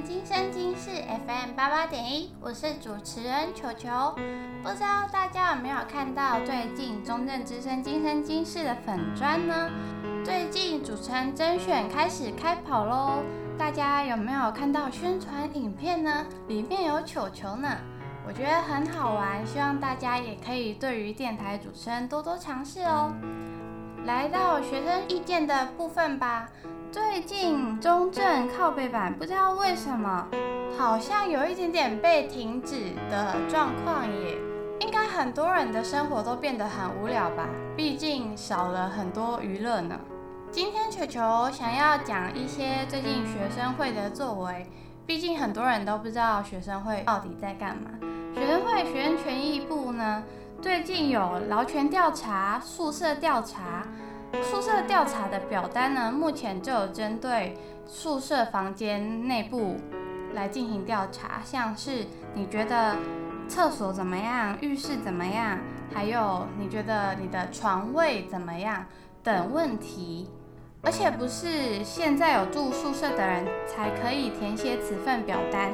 今生今世 FM 八八点一，我是主持人球球。不知道大家有没有看到最近中正之声今生今世的粉砖呢？最近主持人甄选开始开跑喽，大家有没有看到宣传影片呢？里面有球球呢，我觉得很好玩，希望大家也可以对于电台主持人多多尝试哦。来到学生意见的部分吧。最近中正靠背板不知道为什么，好像有一点点被停止的状况耶。应该很多人的生活都变得很无聊吧？毕竟少了很多娱乐呢。今天球球想要讲一些最近学生会的作为，毕竟很多人都不知道学生会到底在干嘛。学生会学生权益部呢，最近有劳权调查、宿舍调查。宿舍调查的表单呢，目前就有针对宿舍房间内部来进行调查，像是你觉得厕所怎么样，浴室怎么样，还有你觉得你的床位怎么样等问题。而且不是现在有住宿舍的人才可以填写此份表单，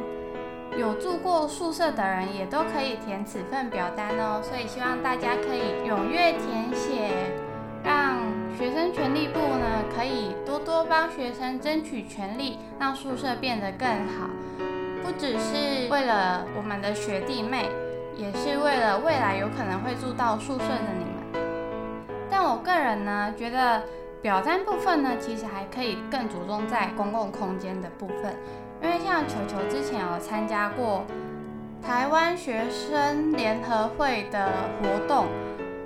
有住过宿舍的人也都可以填此份表单哦。所以希望大家可以踊跃填写，学生权利部呢，可以多多帮学生争取权利，让宿舍变得更好。不只是为了我们的学弟妹，也是为了未来有可能会住到宿舍的你们。但我个人呢，觉得表单部分呢，其实还可以更着重在公共空间的部分，因为像球球之前有参加过台湾学生联合会的活动。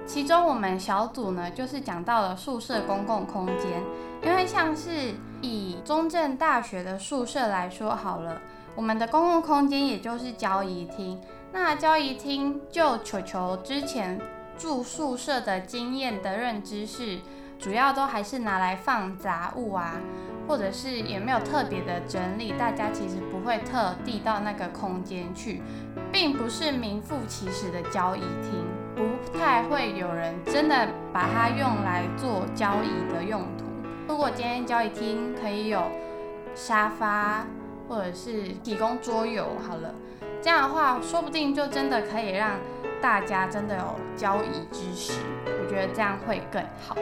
其中我们小组呢，就是讲到了宿舍公共空间，因为像是以中正大学的宿舍来说好了，我们的公共空间也就是交谊厅。那交谊厅就球球之前住宿舍的经验的认知是，主要都还是拿来放杂物啊，或者是也没有特别的整理，大家其实不会特地到那个空间去，并不是名副其实的交谊厅。不太会有人真的把它用来做交易的用途。如果今天交易厅可以有沙发，或者是提供桌游，好了，这样的话，说不定就真的可以让大家真的有交易之时。我觉得这样会更好。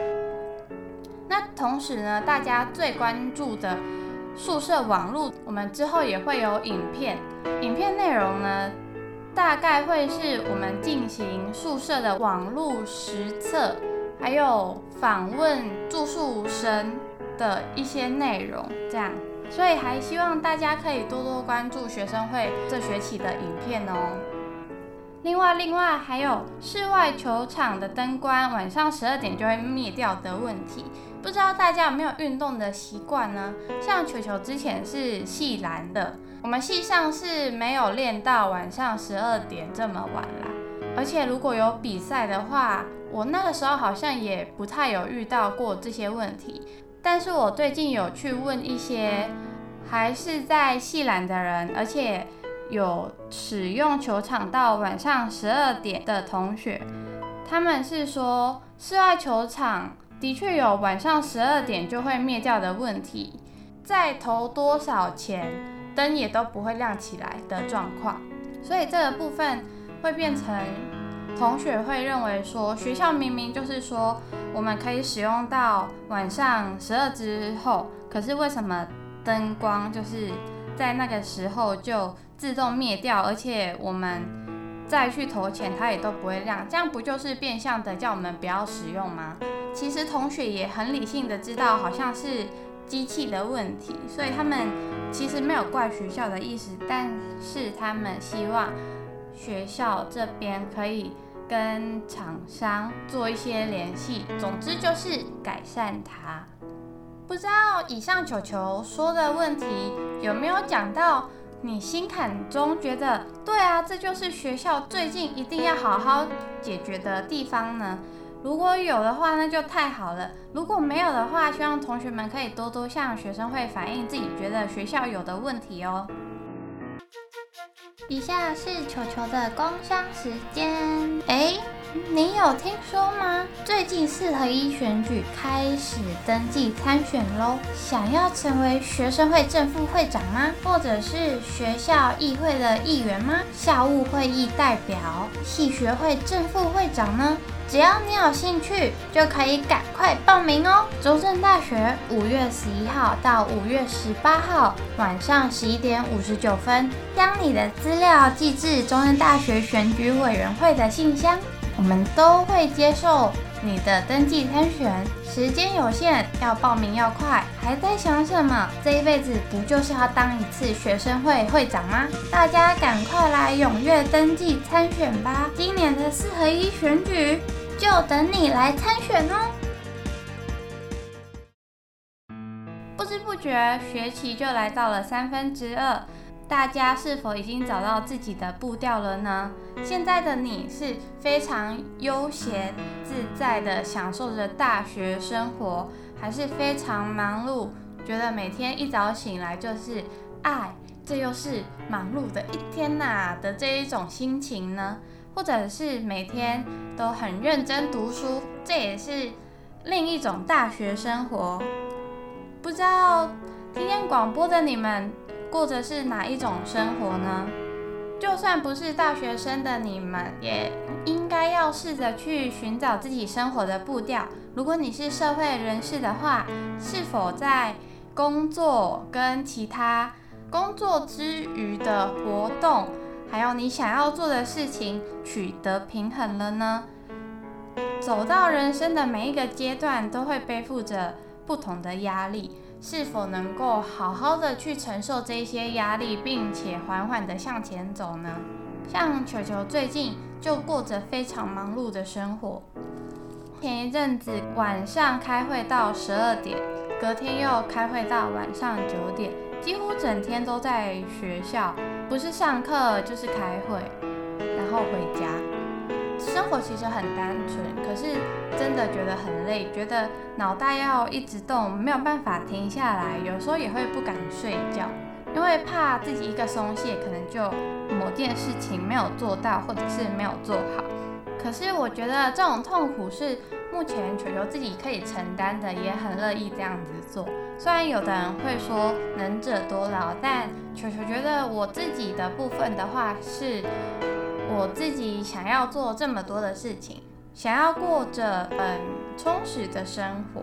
那同时呢，大家最关注的宿舍网络，我们之后也会有影片，影片内容呢，大概会是我们进行宿舍的网络实测，还有访问住宿生的一些内容，这样，所以还希望大家可以多多关注学生会这学期的影片哦。另外，另外还有室外球场的灯光晚上十二点就会灭掉的问题，不知道大家有没有运动的习惯呢？像球球之前是系蓝的。我们系上是没有练到晚上十二点这么晚啦，而且如果有比赛的话，我那个时候好像也不太有遇到过这些问题。但是我最近有去问一些还是在系篮的人，而且有使用球场到晚上十二点的同学，他们是说室外球场的确有晚上十二点就会灭掉的问题，再投多少钱，灯也都不会亮起来的状况，所以这个部分会变成同学会认为说，学校明明就是说我们可以使用到晚上十二之后，可是为什么灯光就是在那个时候就自动灭掉，而且我们再去投钱它也都不会亮，这样不就是变相的叫我们不要使用吗？其实同学也很理性的知道，好像是。机器的问题，所以他们其实没有怪学校的意思，但是他们希望学校这边可以跟厂商做一些联系，总之就是改善它。不知道以上球球说的问题有没有讲到你心坎中觉得对啊，这就是学校最近一定要好好解决的地方呢？如果有的话，那就太好了；如果没有的话，希望同学们可以多多向学生会反映自己觉得学校有的问题哦。以下是球球的工商时间。哎，你有听说吗？最近四合一选举开始登记参选喽！想要成为学生会正副会长吗？或者是学校议会的议员吗？校务会议代表、系学会正副会长呢？只要你有兴趣，就可以赶快报名哦！中正大学五月十一号到五月十八号晚上十一点五十九分，将你的资料寄至中正大学选举委员会的信箱。我们都会接受你的登记参选，时间有限，要报名要快。还在想什么？这一辈子不就是要当一次学生会会长吗？大家赶快来踊跃登记参选吧！今年的四合一选举就等你来参选哦！不知不觉，学期就来到了三分之二。大家是否已经找到自己的步调了呢？现在的你是非常悠闲自在的享受着大学生活，还是非常忙碌，觉得每天一早醒来就是爱，这又是忙碌的一天呐、的这一种心情呢？或者是每天都很认真读书，这也是另一种大学生活？不知道听见广播的你们，过着是哪一种生活呢？就算不是大学生的你们，也应该要试着去寻找自己生活的步调。如果你是社会人士的话，是否在工作跟其他工作之余的活动，还有你想要做的事情取得平衡了呢？走到人生的每一个阶段，都会背负着不同的压力。是否能够好好的去承受这些压力，并且缓缓的向前走呢？像球球最近就过着非常忙碌的生活，前一阵子晚上开会到十二点，隔天又开会到晚上九点，几乎整天都在学校，不是上课就是开会，然后回家。生活其实很单纯，可是真的觉得很累，觉得脑袋要一直动，没有办法停下来。有时候也会不敢睡觉，因为怕自己一个松懈，可能就某件事情没有做到，或者是没有做好。可是我觉得这种痛苦是目前球球自己可以承担的，也很乐意这样子做。虽然有的人会说能者多劳，但球球觉得我自己的部分的话是。我自己想要做这么多的事情，想要过着很充实的生活，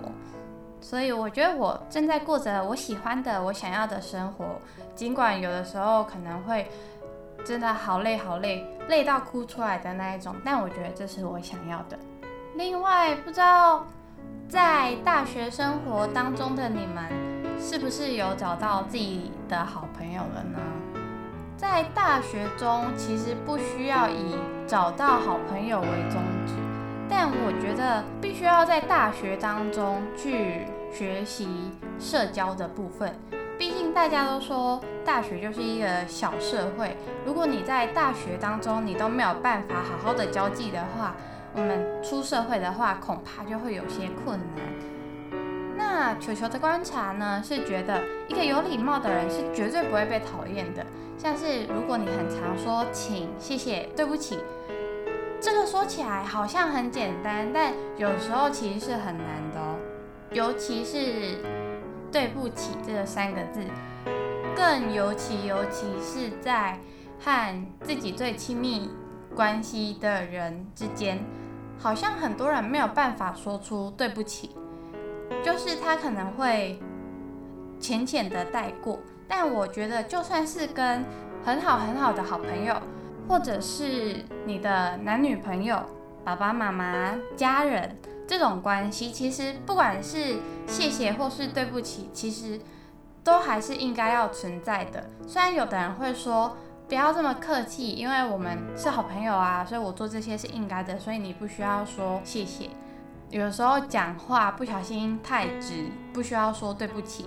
所以我觉得我正在过着我喜欢的、我想要的生活。尽管有的时候可能会真的好累好累，累到哭出来的那一种，但我觉得这是我想要的。另外，不知道在大学生活当中的你们，是不是有找到自己的好朋友了呢？在大学中，其实不需要以找到好朋友为宗旨，但我觉得必须要在大学当中去学习社交的部分。毕竟大家都说大学就是一个小社会，如果你在大学当中你都没有办法好好的交际的话，我们出社会的话恐怕就会有些困难。那球球的观察呢，是觉得一个有礼貌的人是绝对不会被讨厌的。像是如果你很常说请、谢谢、对不起，这个说起来好像很简单，但有时候其实是很难的哦。尤其是对不起这三个字，更尤其尤其是在和自己最亲密关系的人之间，好像很多人没有办法说出对不起，就是他可能会浅浅的带过。但我觉得，就算是跟很好很好的好朋友，或者是你的男女朋友、爸爸妈妈、家人这种关系，其实不管是谢谢或是对不起，其实都还是应该要存在的。虽然有的人会说不要这么客气，因为我们是好朋友啊，所以我做这些是应该的，所以你不需要说谢谢。有时候讲话不小心太直，不需要说对不起。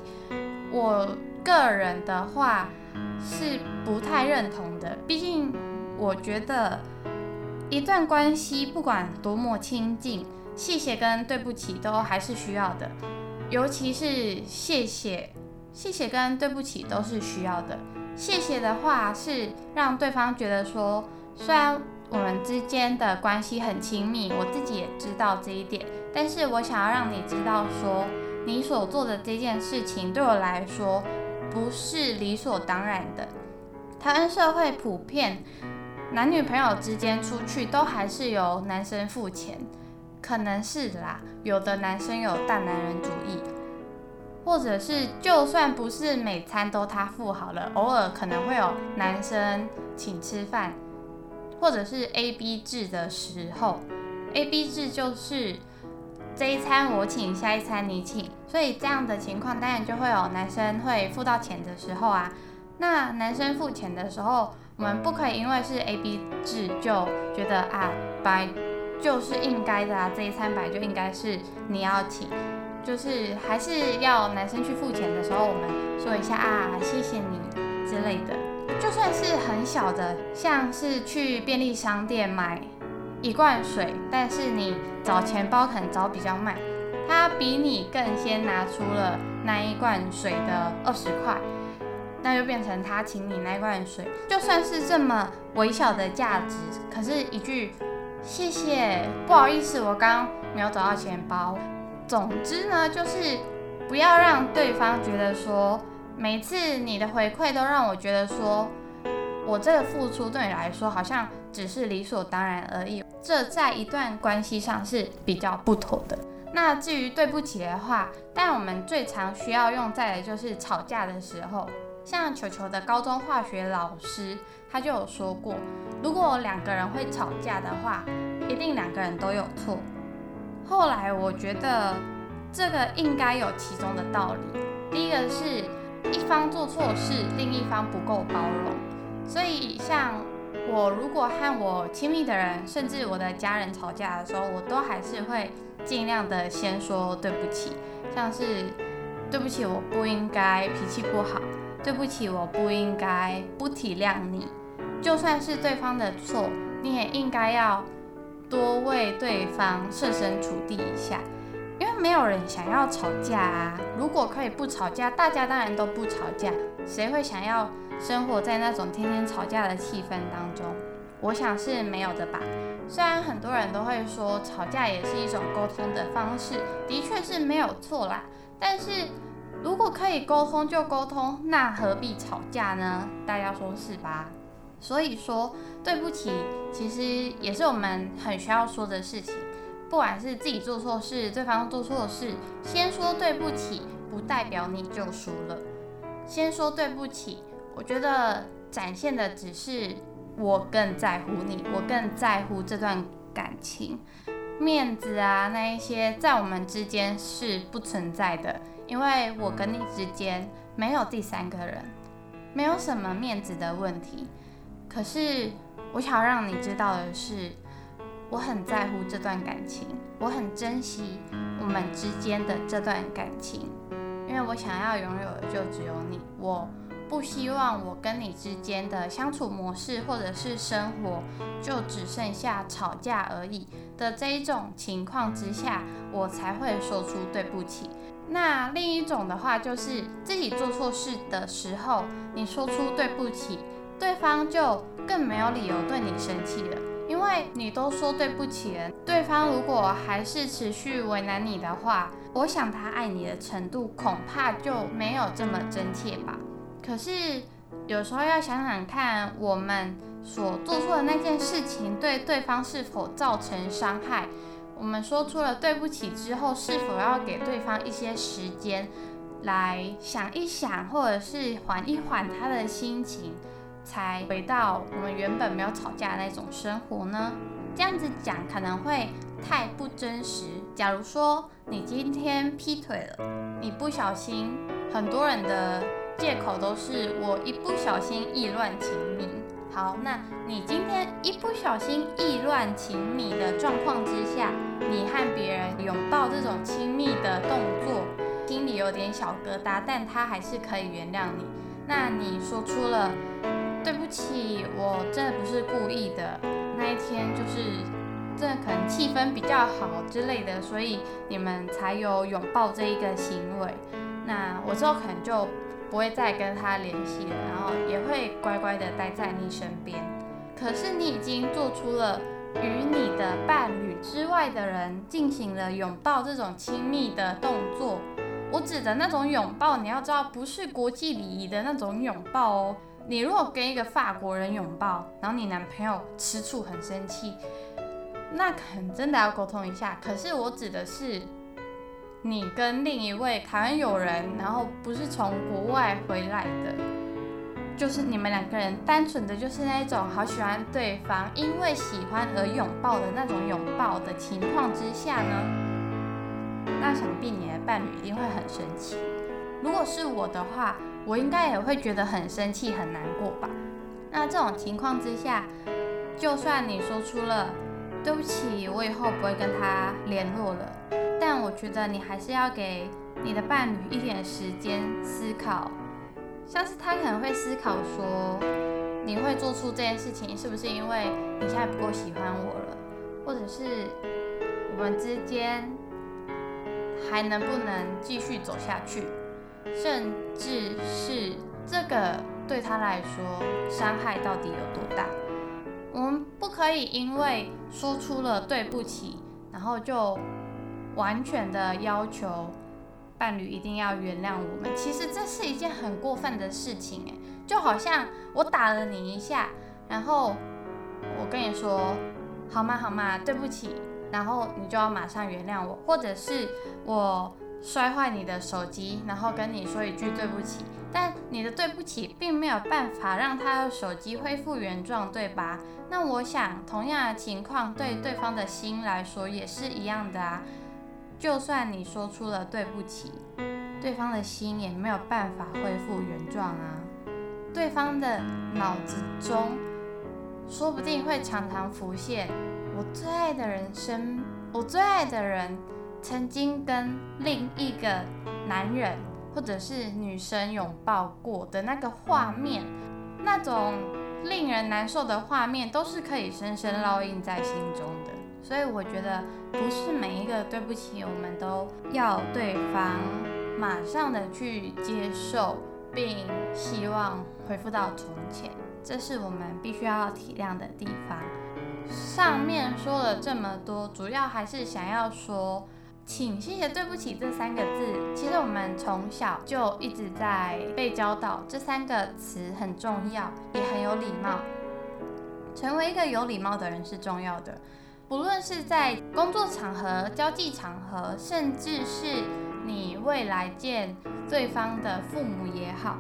我。个人的话是不太认同的，毕竟我觉得一段关系不管多么亲近，谢谢跟对不起都还是需要的，尤其是谢谢，谢谢跟对不起都是需要的。谢谢的话是让对方觉得说，虽然我们之间的关系很亲密，我自己也知道这一点。但是我想要让你知道说，你所做的这件事情对我来说不是理所当然的。台湾社会普遍，男女朋友之间出去都还是由男生付钱，可能是啦，有的男生有大男人主义。或者是，就算不是每餐都他付好了，偶尔可能会有男生请吃饭，或者是 A B 制的时候，A B 制就是这一餐我请，下一餐你请，所以这样的情况当然就会有男生会付到钱的时候啊。那男生付钱的时候，我们不可以因为是 A B 制就觉得啊，白就是应该的啊，这一餐白就应该是你要请。就是还是要男生去付钱的时候，我们说一下啊，谢谢你之类的。就算是很小的，像是去便利商店买一罐水，但是你找钱包可能找比较慢，他比你更先拿出了那一罐水的二十块，那就变成他请你那罐水。就算是这么微小的价值，可是一句谢谢，不好意思，我刚刚没有找到钱包。总之呢，就是不要让对方觉得说，每次你的回馈都让我觉得说，我这个付出对你来说好像只是理所当然而已。这在一段关系上是比较不妥的。那至于对不起的话，但我们最常需要用在的就是吵架的时候。像球球的高中化学老师，他就有说过，如果两个人会吵架的话，一定两个人都有错。后来我觉得这个应该有其中的道理。第一个是一方做错事，另一方不够包容，所以像我如果和我亲密的人，甚至我的家人吵架的时候，我都还是会尽量的先说对不起，像是对不起，我不应该脾气不好，对不起，我不应该不体谅你，就算是对方的错，你也应该要。多为对方设身处地一下，因为没有人想要吵架啊。如果可以不吵架，大家当然都不吵架。谁会想要生活在那种天天吵架的气氛当中？我想是没有的吧。虽然很多人都会说吵架也是一种沟通的方式，的确是没有错啦。但是如果可以沟通就沟通，那何必吵架呢？大家说是吧？所以说，对不起，其实也是我们很需要说的事情。不管是自己做错事，对方做错事，先说对不起，不代表你就输了。先说对不起，我觉得展现的只是我更在乎你，我更在乎这段感情。面子啊，那一些在我们之间是不存在的，因为我跟你之间没有第三个人，没有什么面子的问题。可是，我想要让你知道的是，我很在乎这段感情，我很珍惜我们之间的这段感情，因为我想要拥有的就只有你。我不希望我跟你之间的相处模式或者是生活就只剩下吵架而已的这一种情况之下，我才会说出对不起。那另一种的话，就是自己做错事的时候，你说出对不起。对方就更没有理由对你生气了，因为你都说对不起了。对方如果还是持续为难你的话，我想他爱你的程度恐怕就没有这么真切吧。可是有时候要想想看，我们所做出的那件事情对对方是否造成伤害？我们说出了对不起之后，是否要给对方一些时间来想一想，或者是缓一缓他的心情？才回到我们原本没有吵架的那种生活呢？这样子讲可能会太不真实。假如说你今天劈腿了，你不小心，很多人的借口都是我一不小心意乱情迷。好，那你今天一不小心意乱情迷的状况之下，你和别人拥抱这种亲密的动作，心里有点小疙瘩，但他还是可以原谅你。那你说出了。对不起，我真的不是故意的。那一天就是，这可能气氛比较好之类的，所以你们才有拥抱这一个行为。那我之后可能就不会再跟他联系了，然后也会乖乖的待在你身边。可是你已经做出了与你的伴侣之外的人进行了拥抱这种亲密的动作。我指的那种拥抱，你要知道不是国际礼仪的那种拥抱哦。你如果跟一个法国人拥抱，然后你男朋友吃醋很生气，那可能真的要沟通一下。可是我指的是你跟另一位台湾友人，然后不是从国外回来的，就是你们两个人单纯的就是那种好喜欢对方，因为喜欢而拥抱的那种拥抱的情况之下呢？那想必你的伴侣一定会很生气。如果是我的话，我应该也会觉得很生气、很难过吧。那这种情况之下，就算你说出了“对不起，我以后不会跟他联络了”，但我觉得你还是要给你的伴侣一点时间思考。像是他可能会思考说，你会做出这件事情，是不是因为你现在不够喜欢我了，或者是我们之间。还能不能继续走下去，甚至是这个对他来说伤害到底有多大？我们不可以因为说出了对不起，然后就完全的要求伴侣一定要原谅我们。其实这是一件很过分的事情，哎，就好像我打了你一下，然后我跟你说，好吗？好吗？对不起。然后你就要马上原谅我，或者是我摔坏你的手机，然后跟你说一句对不起，但你的对不起并没有办法让他的手机恢复原状，对吧？那我想同样的情况对对方的心来说也是一样的啊。就算你说出了对不起，对方的心也没有办法恢复原状啊。对方的脑子中说不定会常常浮现。我最爱的人生，我最爱的人曾经跟另一个男人或者是女生拥抱过的那个画面，那种令人难受的画面，都是可以深深烙印在心中的。所以我觉得，不是每一个对不起，我们都要对方马上的去接受，并希望恢复到从前，这是我们必须要体谅的地方。上面说了这么多，主要还是想要说，请、谢谢、对不起这三个字。其实我们从小就一直在被教导，这三个词很重要，也很有礼貌。成为一个有礼貌的人是重要的，不论是在工作场合、交际场合，甚至是你未来见对方的父母也好。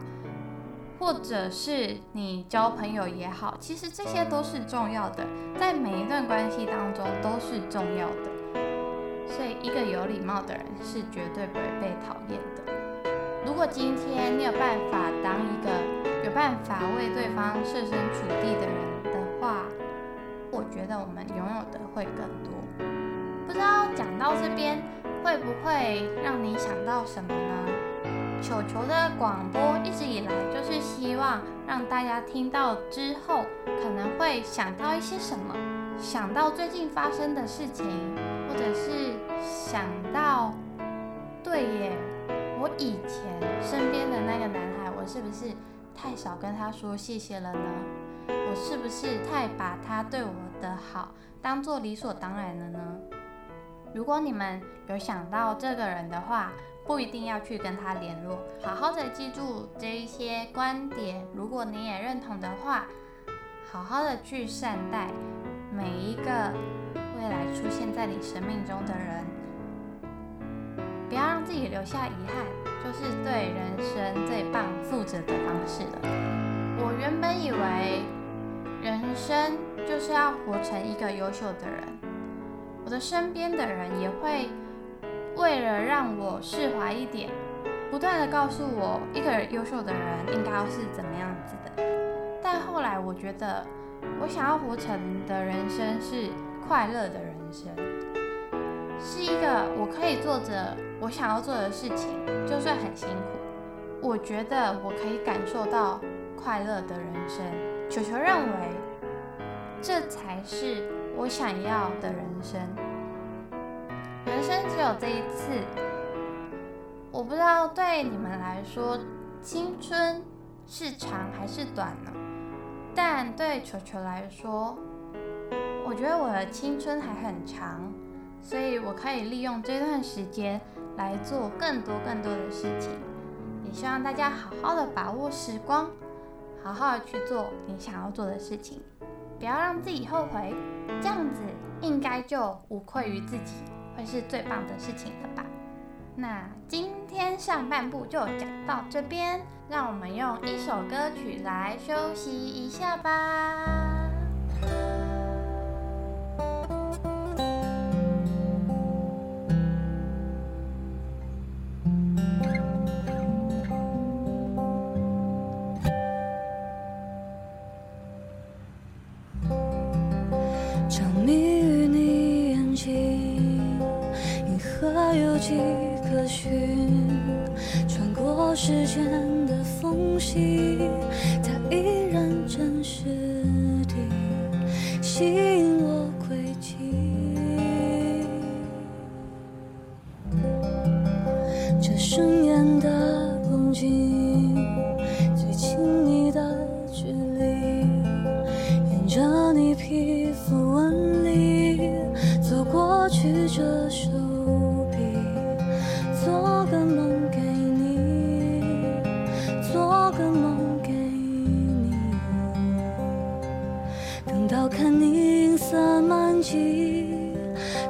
或者是你交朋友也好，其实这些都是重要的，在每一段关系当中都是重要的。所以，一个有礼貌的人是绝对不会被讨厌的。如果今天你有办法当一个有办法为对方设身处地的人的话，我觉得我们拥有的会更多。不知道讲到这边会不会让你想到什么呢？球球的广播一直以来就是希望让大家听到之后，可能会想到一些什么，想到最近发生的事情，或者是想到，对耶，我以前身边的那个男孩，我是不是太少跟他说谢谢了呢？我是不是太把他对我的好当做理所当然了呢？如果你们有想到这个人的话，不一定要去跟他联络，好好的记住这一些观点。如果你也认同的话，好好的去善待每一个未来出现在你生命中的人，不要让自己留下遗憾，就是对人生最棒负责的方式了。我原本以为人生就是要活成一个优秀的人，我的身边的人也会。为了让我释怀一点，不断地告诉我一个优秀的人应该是怎么样子的。但后来我觉得，我想要活成的人生是快乐的人生，是一个我可以做着我想要做的事情，就算很辛苦，我觉得我可以感受到快乐的人生。球球认为，这才是我想要的人生。人生只有这一次，我不知道对你们来说，青春是长还是短呢？但对球球来说，我觉得我的青春还很长，所以我可以利用这段时间来做更多更多的事情。也希望大家好好的把握时光，好好的去做你想要做的事情，不要让自己后悔，这样子应该就无愧于自己，会是最棒的事情了吧。那今天上半部就讲到这边，让我们用一首歌曲来休息一下吧。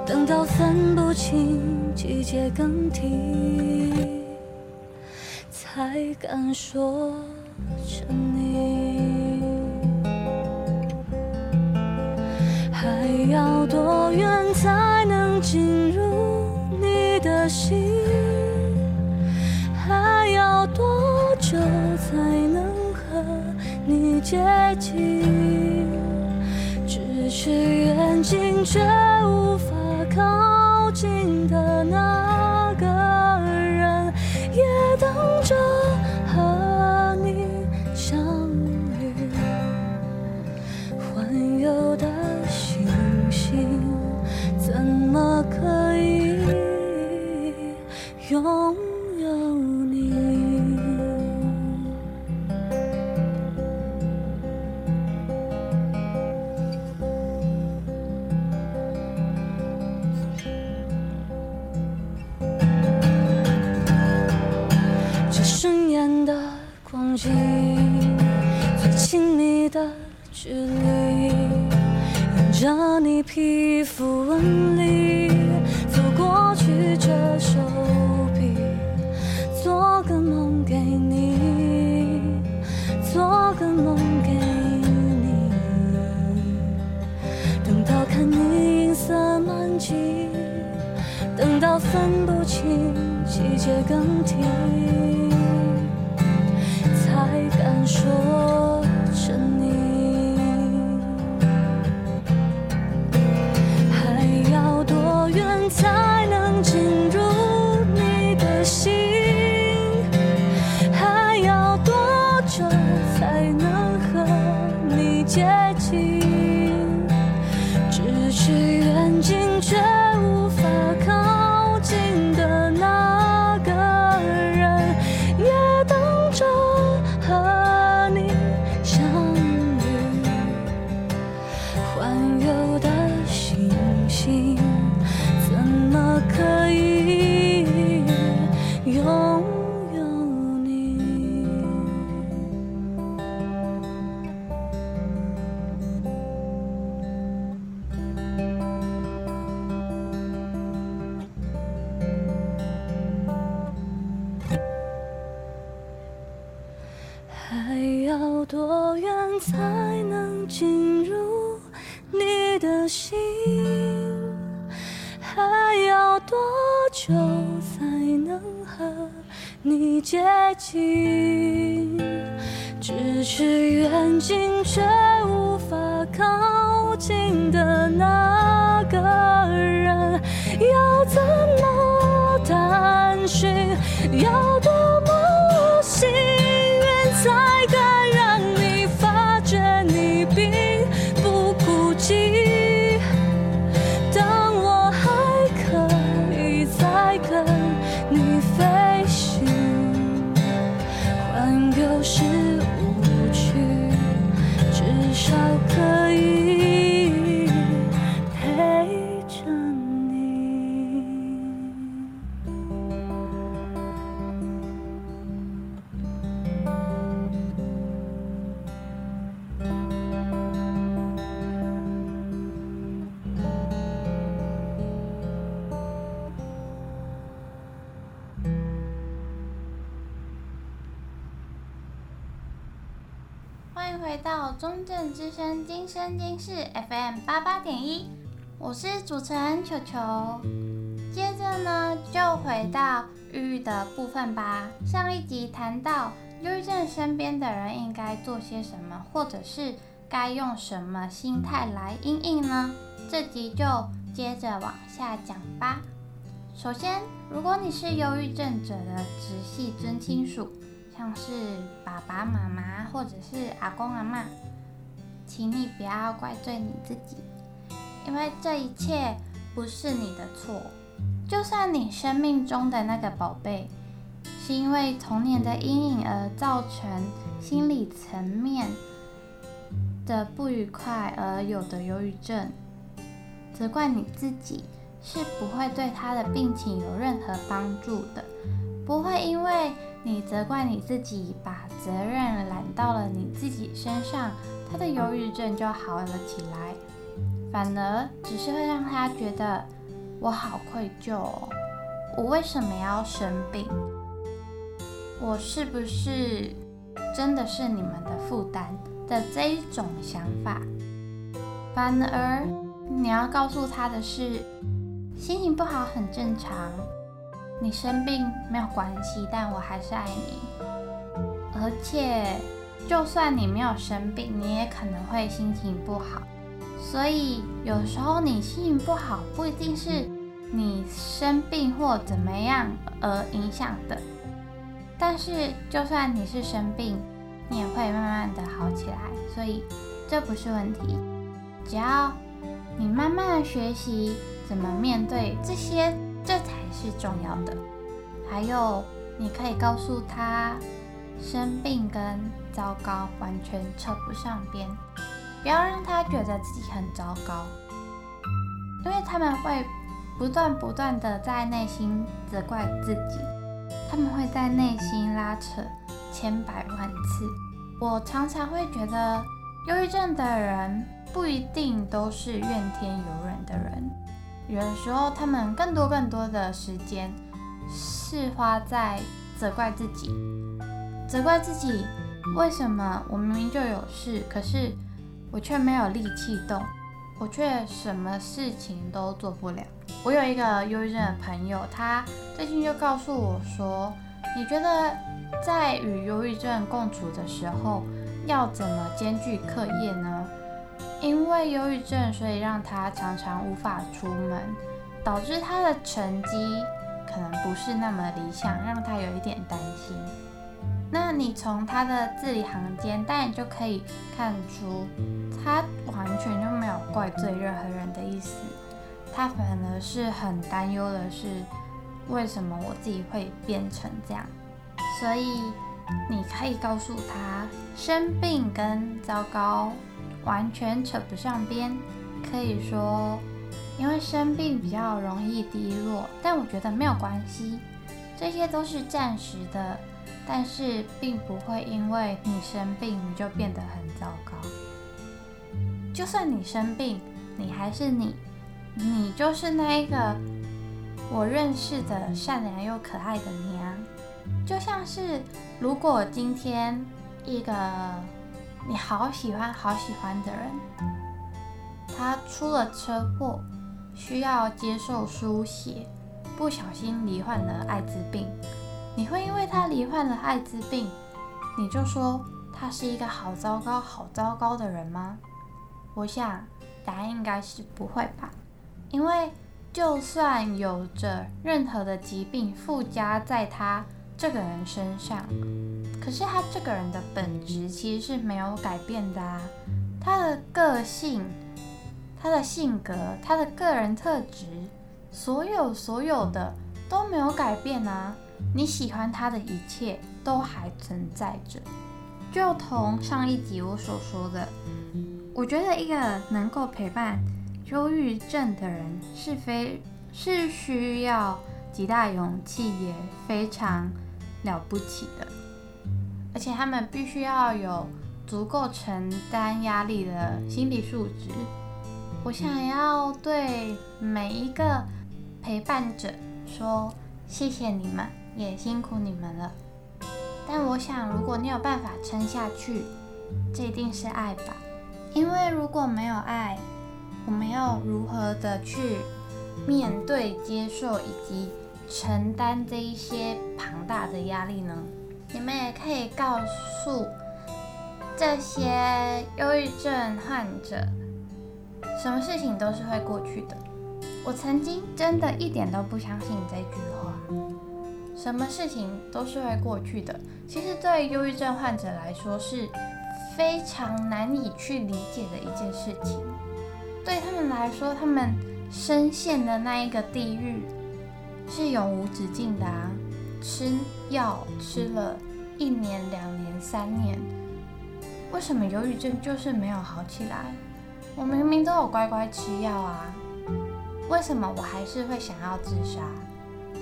等到分不清季节更替，才敢说着你，还要多远才能进入你的心？还要多久才能和你接近？咫尺远近却无法靠近的那皮肤温暖。多久才能和你接近？咫尺远近却无法靠近的那个人，要怎么探寻？要多么心？之声今生今世 FM 八八点一，我是主持人球球。接着呢，就回到忧郁的部分吧。上一集谈到忧郁症身边的人应该做些什么，或者是该用什么心态来应应呢？这集就接着往下讲吧。首先，如果你是忧郁症者的直系尊亲属。像是爸爸妈妈或者是阿公阿妈，请你不要怪罪你自己，因为这一切不是你的错。就算你生命中的那个宝贝是因为童年的阴影而造成心理层面的不愉快而有的忧郁症，责怪你自己是不会对他的病情有任何帮助的，不会因为。你责怪你自己，把责任揽到了你自己身上，他的忧郁症就好了起来，反而只是会让他觉得我好愧疚，我为什么要生病？我是不是真的是你们的负担的这一种想法？反而你要告诉他的是，心情不好很正常。你生病没有关系，但我还是爱你。而且，就算你没有生病，你也可能会心情不好。所以，有时候你心情不好，不一定是你生病或怎么样而影响的。但是，就算你是生病，你也会慢慢的好起来。所以，这不是问题。只要你慢慢的学习怎么面对这些。这才是重要的。还有，你可以告诉他，生病跟糟糕完全扯不上边，不要让他觉得自己很糟糕，因为他们会不断不断的在内心责怪自己，他们会在内心拉扯千百万次。我常常会觉得，忧郁症的人不一定都是怨天尤人的人。有的时候，他们更多更多的时间是花在责怪自己，责怪自己为什么我明明就有事，可是我却没有力气动，我却什么事情都做不了。我有一个忧郁症的朋友，他最近就告诉我说：“你觉得在与忧郁症共处的时候，要怎么兼具课业呢？”因为忧郁症，所以让他常常无法出门，导致他的成绩可能不是那么理想，让他有一点担心。那你从他的字里行间，当然就可以看出，他完全就没有怪罪任何人的意思，他反而是很担忧的是，为什么我自己会变成这样？所以你可以告诉他，生病跟糟糕。完全扯不上边，可以说，因为生病比较容易低落，但我觉得没有关系，这些都是暂时的，但是并不会因为你生病你就变得很糟糕。就算你生病，你还是你，你就是那一个我认识的善良又可爱的你啊，就像是如果今天一个。你好喜欢好喜欢的人，他出了车祸，需要接受输血，不小心罹患了艾滋病。你会因为他罹患了艾滋病，你就说他是一个好糟糕、好糟糕的人吗？我想答案应该是不会吧，因为就算有着任何的疾病附加在他这个人身上。可是他这个人的本质其实是没有改变的啊，他的个性、他的性格、他的个人特质，所有所有的都没有改变啊。你喜欢他的一切都还存在着，就同上一集我所说的，我觉得一个能够陪伴忧郁症的人是非是需要极大勇气，也非常了不起的，而且他们必须要有足够承担压力的心理素质。我想要对每一个陪伴者说，谢谢你们，也辛苦你们了。但我想，如果你有办法撑下去，这一定是爱吧。因为如果没有爱，我们要如何的去面对、接受以及承担这一些庞大的压力呢？你们也可以告诉这些忧郁症患者，什么事情都是会过去的。我曾经真的一点都不相信这句话。什么事情都是会过去的。其实对忧郁症患者来说是非常难以去理解的一件事情。对他们来说，他们深陷的那一个地狱是永无止境的啊！吃药吃了一年、两年、三年，为什么忧郁症就是没有好起来？我明明都有乖乖吃药啊，为什么我还是会想要自杀？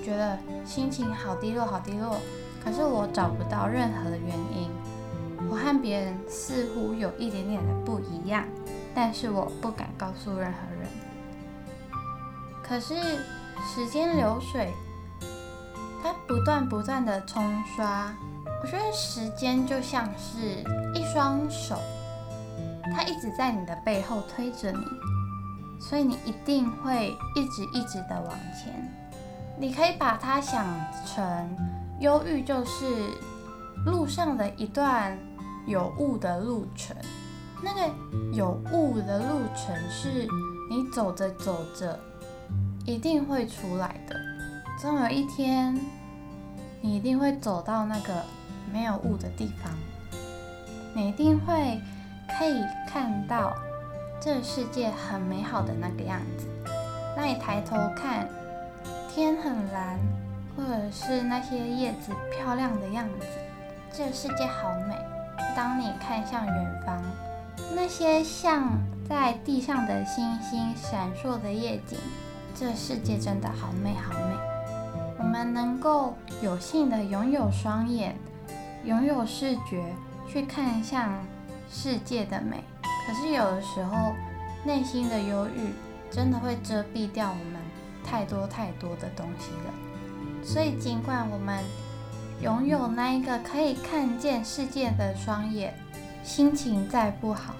觉得心情好低落，好低落。可是我找不到任何的原因。我和别人似乎有一点点的不一样，但是我不敢告诉任何人。可是时间流水，它不断不断的冲刷。我觉得时间就像是一双手，它一直在你的背后推着你，所以你一定会一直一直的往前。你可以把它想成，忧郁就是路上的一段有雾的路程。那个有雾的路程是你走着走着一定会出来的。总有一天，你一定会走到那个没有雾的地方，你一定会可以看到这世界很美好的那个样子。当你抬头看。天很蓝，或者是那些叶子漂亮的样子，这个世界好美。当你看向远方，那些像在地上的星星闪烁的夜景，这世界真的好美好美。我们能够有幸的拥有双眼，拥有视觉去看向世界的美，可是有的时候内心的忧郁真的会遮蔽掉我们。太多太多的东西了，所以尽管我们拥有那一个可以看见世界的双眼，心情再不好，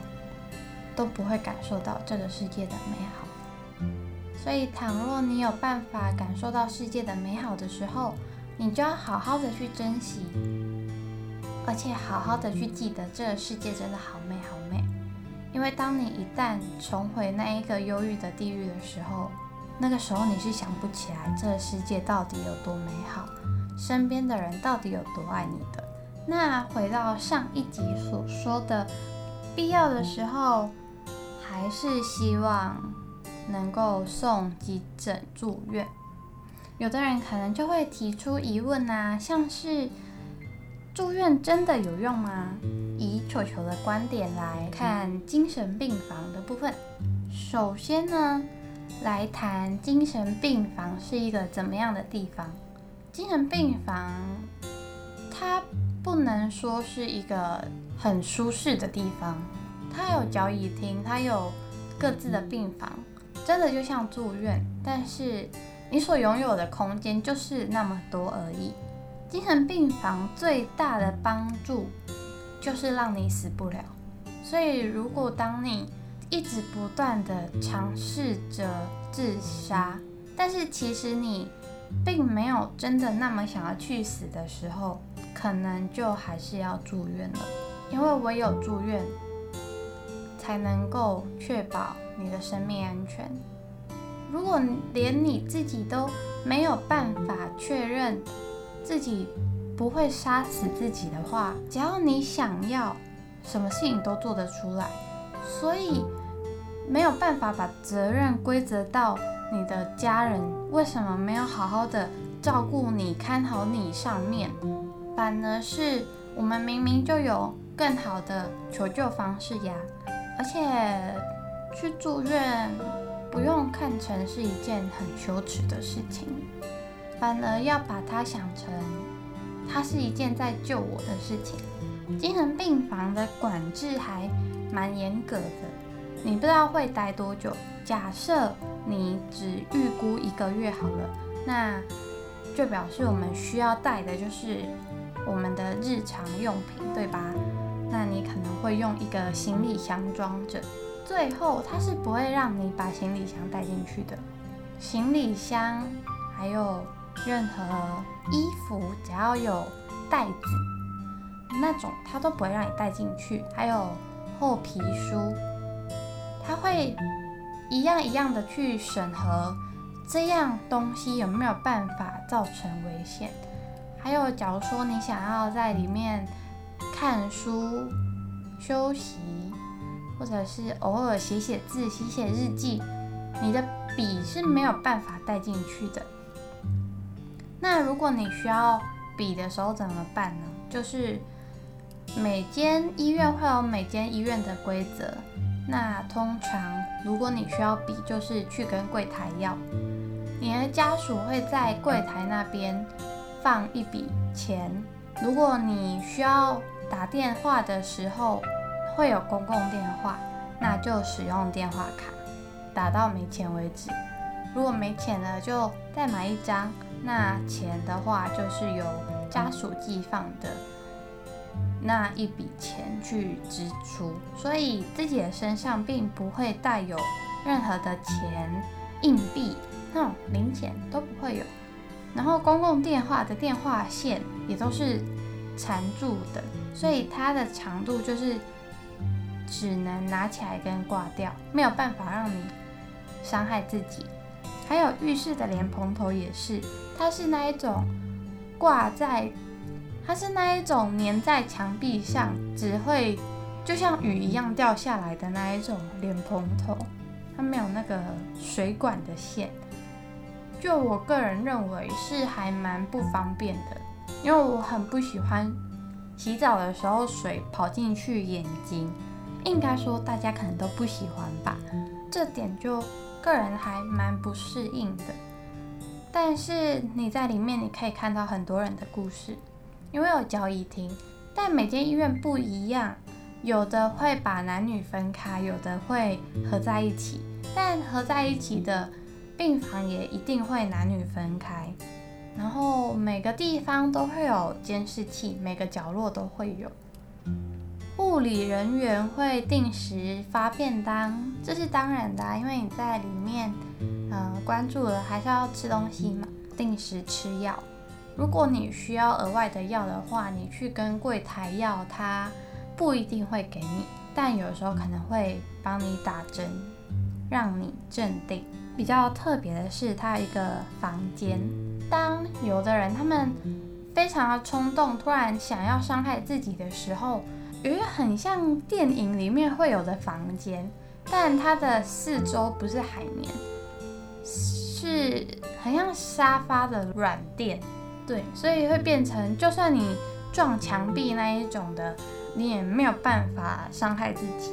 都不会感受到这个世界的美好。所以，倘若你有办法感受到世界的美好的时候，你就要好好的去珍惜，而且好好的去记得这个世界真的好美好美。因为当你一旦重回那一个忧郁的地狱的时候，那个时候你是想不起来这个世界到底有多美好，身边的人到底有多爱你的。那回到上一集所说的，必要的时候还是希望能够送急诊住院。有的人可能就会提出疑问啊，像是住院真的有用吗？以球球的观点来看精神病房的部分，首先呢。来谈精神病房是一个怎么样的地方？精神病房，它不能说是一个很舒适的地方。它有交谊厅，它有各自的病房，真的就像住院，但是你所拥有的空间就是那么多而已。精神病房最大的帮助就是让你死不了。所以，如果当你一直不断地尝试着自杀，但是其实你并没有真的那么想要去死的时候，可能就还是要住院了。因为唯有住院，才能够确保你的生命安全。如果连你自己都没有办法确认自己不会杀死自己的话，只要你想要，什么事情都做得出来。所以。没有办法把责任归责到你的家人，为什么没有好好的照顾你、看好你上面？反而是我们明明就有更好的求救方式呀。而且去住院不用看成是一件很羞耻的事情，反而要把它想成它是一件在救我的事情。精神病房的管制还蛮严格的，你不知道会待多久。假设你只预估一个月好了，那就表示我们需要带的就是我们的日常用品，对吧？那你可能会用一个行李箱装着。最后，它是不会让你把行李箱带进去的。行李箱还有任何衣服，只要有袋子那种，它都不会让你带进去。还有厚皮书，它会一样一样的去审核，这样东西有没有办法造成危险。还有，假如说你想要在里面看书、休息，或者是偶尔写写字、写写日记，你的笔是没有办法带进去的。那如果你需要笔的时候怎么办呢？就是每间医院会有每间医院的规则。那通常如果你需要笔，就是去跟柜台要。你的家属会在柜台那边。放一笔钱，如果你需要打电话的时候会有公共电话，那就使用电话卡打到没钱为止。如果没钱了，就再买一张。那钱的话就是由家属寄放的那一笔钱去支出，所以自己的身上并不会带有任何的钱、硬币那种零钱都不会有。然后公共电话的电话线也都是缠住的，所以它的长度就是只能拿起来跟挂掉，没有办法让你伤害自己。还有浴室的莲蓬头也是，它是那一种挂在，它是那一种粘在墙壁上，只会就像雨一样掉下来的那一种脸蓬头，它没有那个水管的线。就我个人认为是还蛮不方便的，因为我很不喜欢洗澡的时候水跑进去眼睛，应该说大家可能都不喜欢吧，这点就个人还蛮不适应的。但是你在里面你可以看到很多人的故事，因为有交易厅，但每间医院不一样，有的会把男女分开，有的会合在一起，但合在一起的。病房也一定会男女分开，然后每个地方都会有监视器，每个角落都会有。护理人员会定时发便当，这是当然的啊，因为你在里面，呃，关注了还是要吃东西嘛，定时吃药。如果你需要额外的药的话，你去跟柜台要，他不一定会给你，但有时候可能会帮你打针，让你镇定。比较特别的是，它有一个房间。当有的人他们非常的冲动，突然想要伤害自己的时候，有一个很像电影里面会有的房间，但它的四周不是海绵，是很像沙发的软垫。对，所以会变成，就算你撞墙壁那一种的，你也没有办法伤害自己。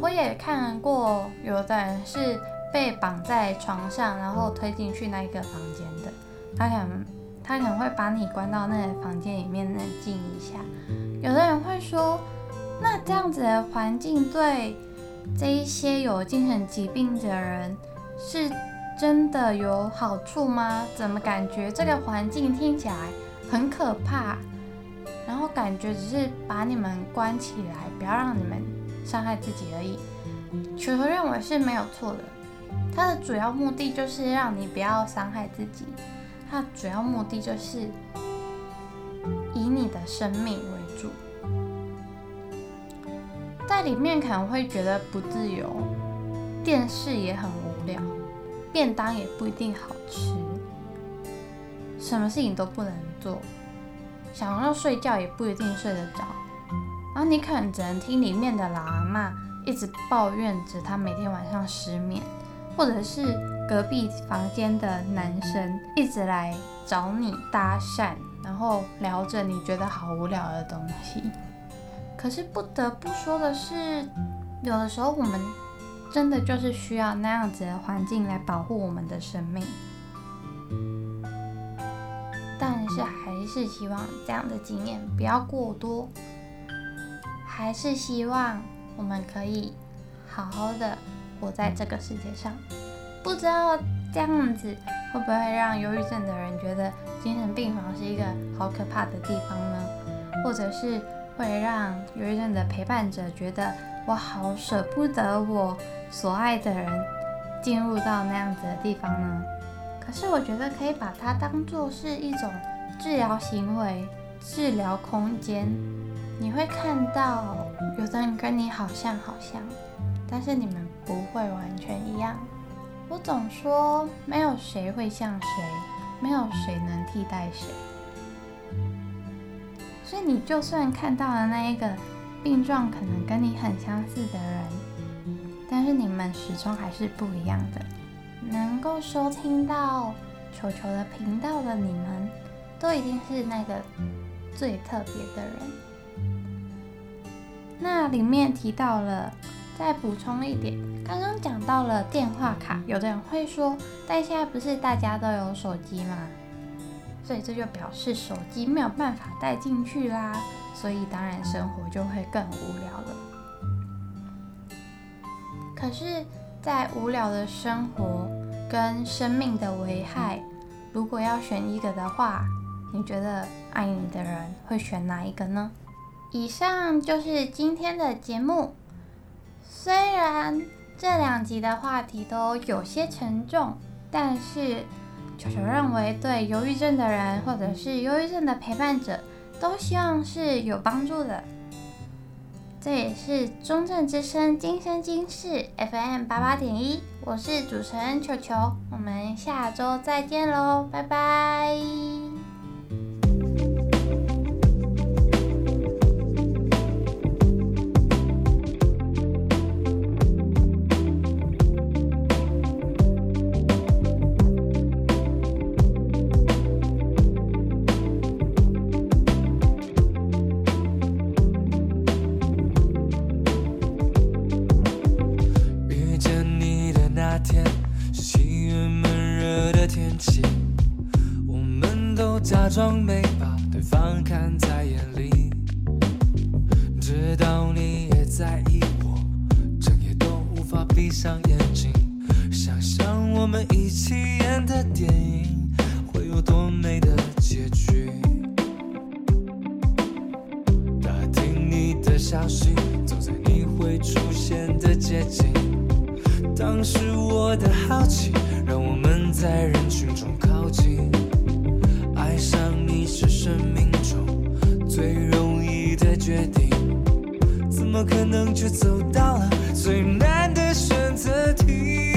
我也看过，有的人是。被绑在床上，然后推进去那一个房间的，他可能他可能会把你关到那个房间里面冷静一下。有的人会说，那这样子的环境对这一些有精神疾病的人是真的有好处吗？怎么感觉这个环境听起来很可怕，然后感觉只是把你们关起来，不要让你们伤害自己而已。球球认为是没有错的。它的主要目的就是让你不要伤害自己，它的主要目的就是以你的生命为主。在里面可能会觉得不自由，电视也很无聊，便当也不一定好吃，什么事情都不能做，想要睡觉也不一定睡得着，然后你可能只能听里面的老阿嬷一直抱怨着她每天晚上失眠。或者是隔壁房间的男生一直来找你搭讪，然后聊着你觉得好无聊的东西。可是不得不说的是，有的时候我们真的就是需要那样子的环境来保护我们的生命。但是还是希望这样的经验不要过多，还是希望我们可以好好的活在这个世界上。不知道这样子会不会让忧郁症的人觉得精神病房是一个好可怕的地方呢？或者是会让忧郁症的陪伴者觉得我好舍不得我所爱的人进入到那样子的地方呢？可是我觉得可以把它当做是一种治疗行为、治疗空间。你会看到有的人跟你好像好像，但是你们不会完全一样。我总说，没有谁会像谁，没有谁能替代谁。所以你就算看到了那一个病状可能跟你很相似的人，但是你们始终还是不一样的。能够收听到球球的频道的你们，都一定是那个最特别的人。那里面提到了。再补充一点，刚刚讲到了电话卡，有的人会说，但现在不是大家都有手机吗？所以这就表示手机没有办法带进去啦，所以当然生活就会更无聊了。可是，在无聊的生活跟生命的危害，如果要选一个的话，你觉得爱你的人会选哪一个呢？以上就是今天的节目。虽然这两集的话题都有些沉重，但是球球认为对忧郁症的人或者是忧郁症的陪伴者都希望是有帮助的。这也是中正之声今生今世 FM 八八点一，我是主持人球球，我们下周再见喽，拜拜。消息，走在你会出现的街景，当时我的好奇让我们在人群中靠近。爱上你是生命中最容易的决定，怎么可能却走到了最难的选择题？